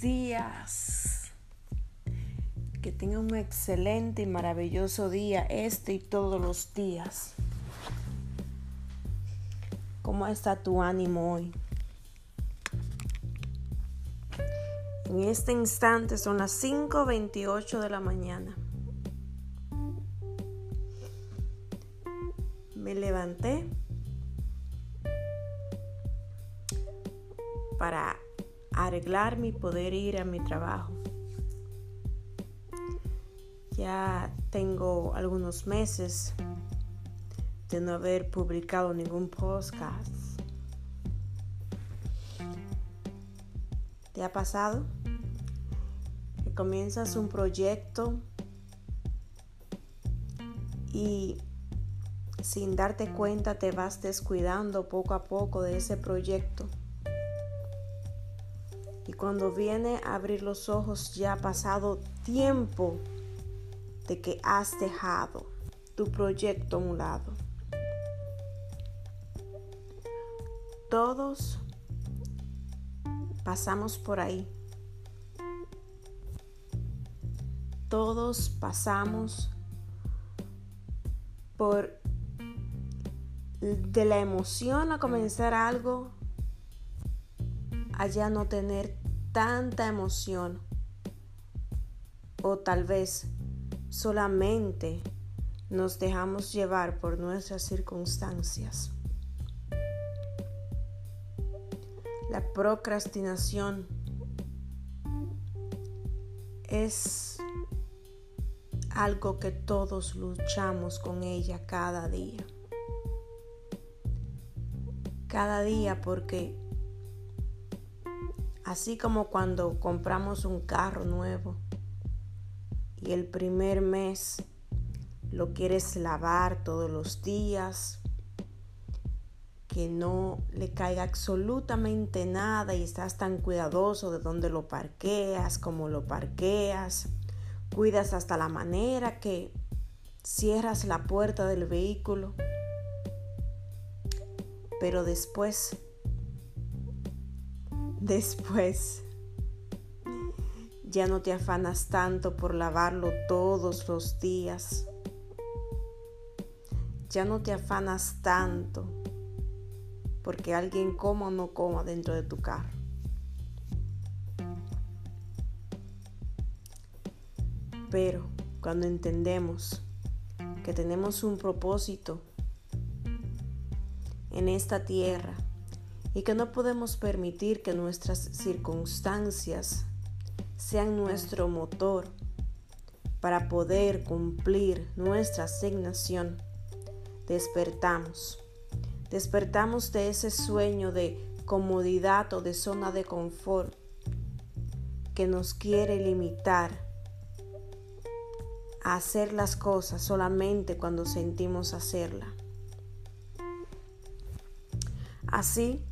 días. Que tenga un excelente y maravilloso día, este y todos los días. ¿Cómo está tu ánimo hoy? En este instante son las 5.28 de la mañana. Me levanté para arreglarme y poder ir a mi trabajo. Ya tengo algunos meses de no haber publicado ningún podcast. ¿Te ha pasado? Que comienzas un proyecto y sin darte cuenta te vas descuidando poco a poco de ese proyecto cuando viene a abrir los ojos ya ha pasado tiempo de que has dejado tu proyecto a un lado. Todos pasamos por ahí. Todos pasamos por de la emoción a comenzar algo allá no tener tanta emoción o tal vez solamente nos dejamos llevar por nuestras circunstancias. La procrastinación es algo que todos luchamos con ella cada día. Cada día porque Así como cuando compramos un carro nuevo y el primer mes lo quieres lavar todos los días, que no le caiga absolutamente nada y estás tan cuidadoso de dónde lo parqueas, cómo lo parqueas, cuidas hasta la manera que cierras la puerta del vehículo, pero después Después, ya no te afanas tanto por lavarlo todos los días. Ya no te afanas tanto porque alguien coma o no coma dentro de tu carro. Pero cuando entendemos que tenemos un propósito en esta tierra, y que no podemos permitir que nuestras circunstancias sean nuestro motor para poder cumplir nuestra asignación. Despertamos. Despertamos de ese sueño de comodidad o de zona de confort que nos quiere limitar a hacer las cosas solamente cuando sentimos hacerla. Así,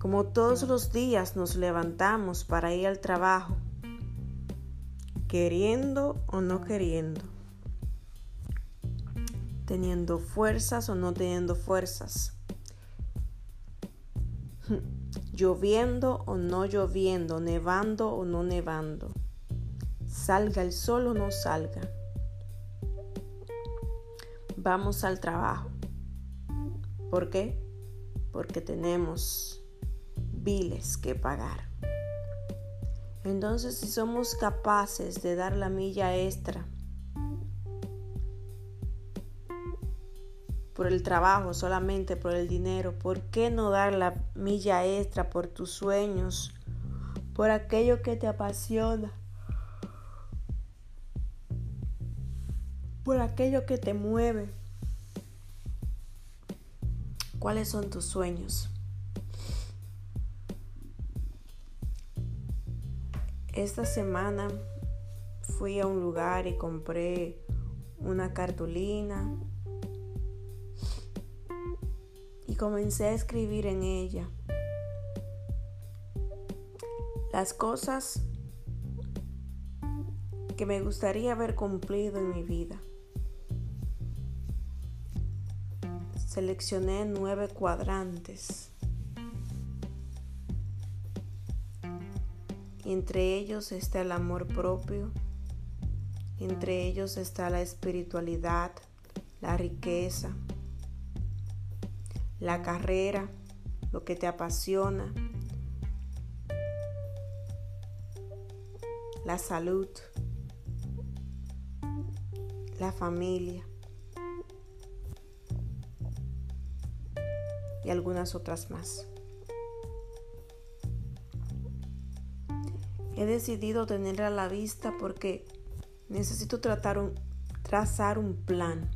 como todos los días nos levantamos para ir al trabajo, queriendo o no queriendo, teniendo fuerzas o no teniendo fuerzas, lloviendo o no lloviendo, nevando o no nevando, salga el sol o no salga. Vamos al trabajo. ¿Por qué? Porque tenemos biles que pagar. Entonces, si somos capaces de dar la milla extra por el trabajo, solamente por el dinero, ¿por qué no dar la milla extra por tus sueños, por aquello que te apasiona, por aquello que te mueve? ¿Cuáles son tus sueños? Esta semana fui a un lugar y compré una cartulina y comencé a escribir en ella las cosas que me gustaría haber cumplido en mi vida. Seleccioné nueve cuadrantes entre ellos está el amor propio, entre ellos está la espiritualidad, la riqueza, la carrera, lo que te apasiona, la salud, la familia y algunas otras más. He decidido tenerla a la vista porque necesito tratar un, trazar un plan.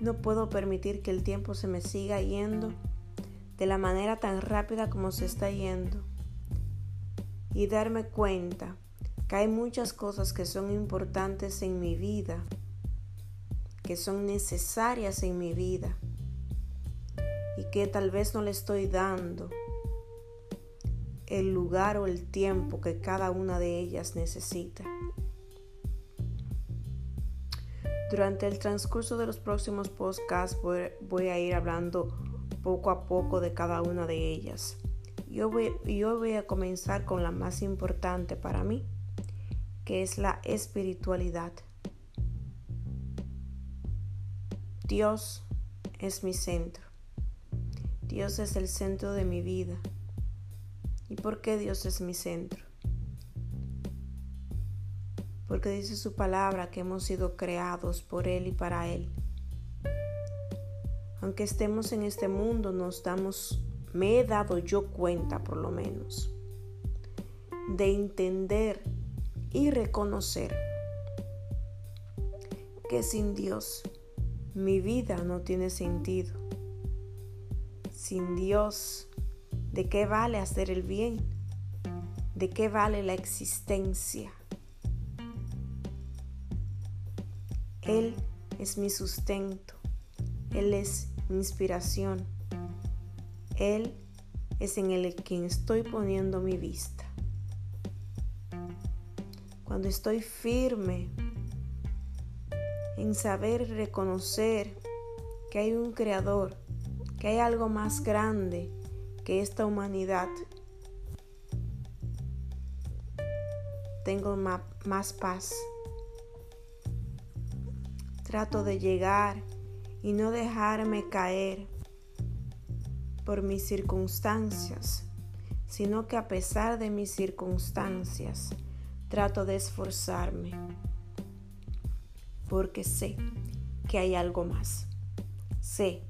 No puedo permitir que el tiempo se me siga yendo de la manera tan rápida como se está yendo y darme cuenta que hay muchas cosas que son importantes en mi vida, que son necesarias en mi vida y que tal vez no le estoy dando el lugar o el tiempo que cada una de ellas necesita. Durante el transcurso de los próximos podcasts voy, a ir hablando poco a poco de cada una de ellas. Yo voy, yo voy a comenzar con la más importante para mí, que es la espiritualidad. Dios es mi centro. Dios es el centro de mi vida. ¿Y por qué Dios es mi centro? Porque dice su palabra que hemos sido creados por Él y para Él. Aunque estemos en este mundo, nos damos, me he dado yo cuenta por lo menos, de entender y reconocer que sin Dios mi vida no tiene sentido. Sin Dios ¿De qué vale hacer el bien? ¿De qué vale la existencia? Él es mi sustento. Él es mi inspiración. Él es en el quien estoy poniendo mi vista. Cuando estoy firme en saber reconocer que hay un creador, que hay algo más grande, que esta humanidad tengo más paz. Trato de llegar y no dejarme caer por mis circunstancias, sino que a pesar de mis circunstancias, trato de esforzarme, porque sé que hay algo más. Sé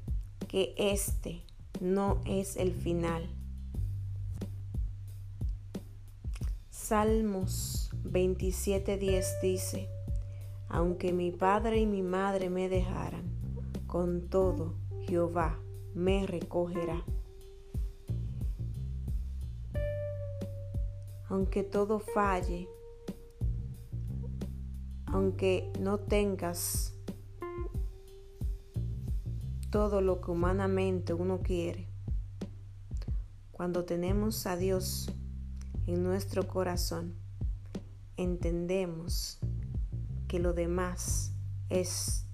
que este no es el final. Salmos 27:10 dice, aunque mi padre y mi madre me dejaran, con todo Jehová me recogerá. Aunque todo falle, aunque no tengas todo lo que humanamente uno quiere. Cuando tenemos a Dios en nuestro corazón, entendemos que lo demás es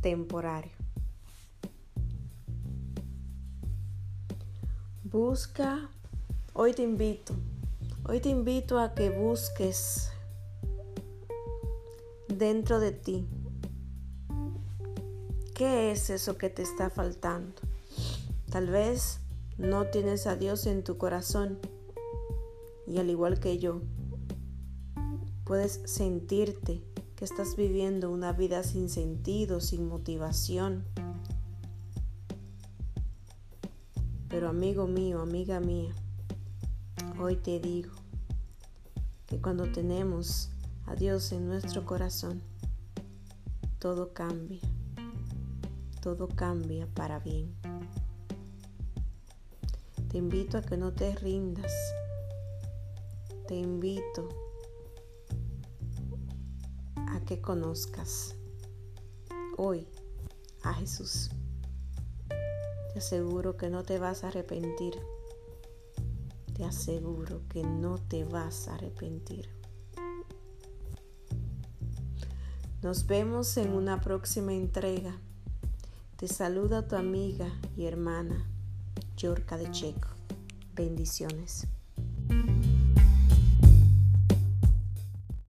temporario. Busca, hoy te invito, hoy te invito a que busques dentro de ti ¿Qué es eso que te está faltando? Tal vez no tienes a Dios en tu corazón y al igual que yo, puedes sentirte que estás viviendo una vida sin sentido, sin motivación. Pero amigo mío, amiga mía, hoy te digo que cuando tenemos a Dios en nuestro corazón, todo cambia todo cambia para bien. Te invito a que no te rindas. Te invito a que conozcas hoy a Jesús. Te aseguro que no te vas a arrepentir. Te aseguro que no te vas a arrepentir. Nos vemos en una próxima entrega te saluda tu amiga y hermana Yorka de Checo. Bendiciones.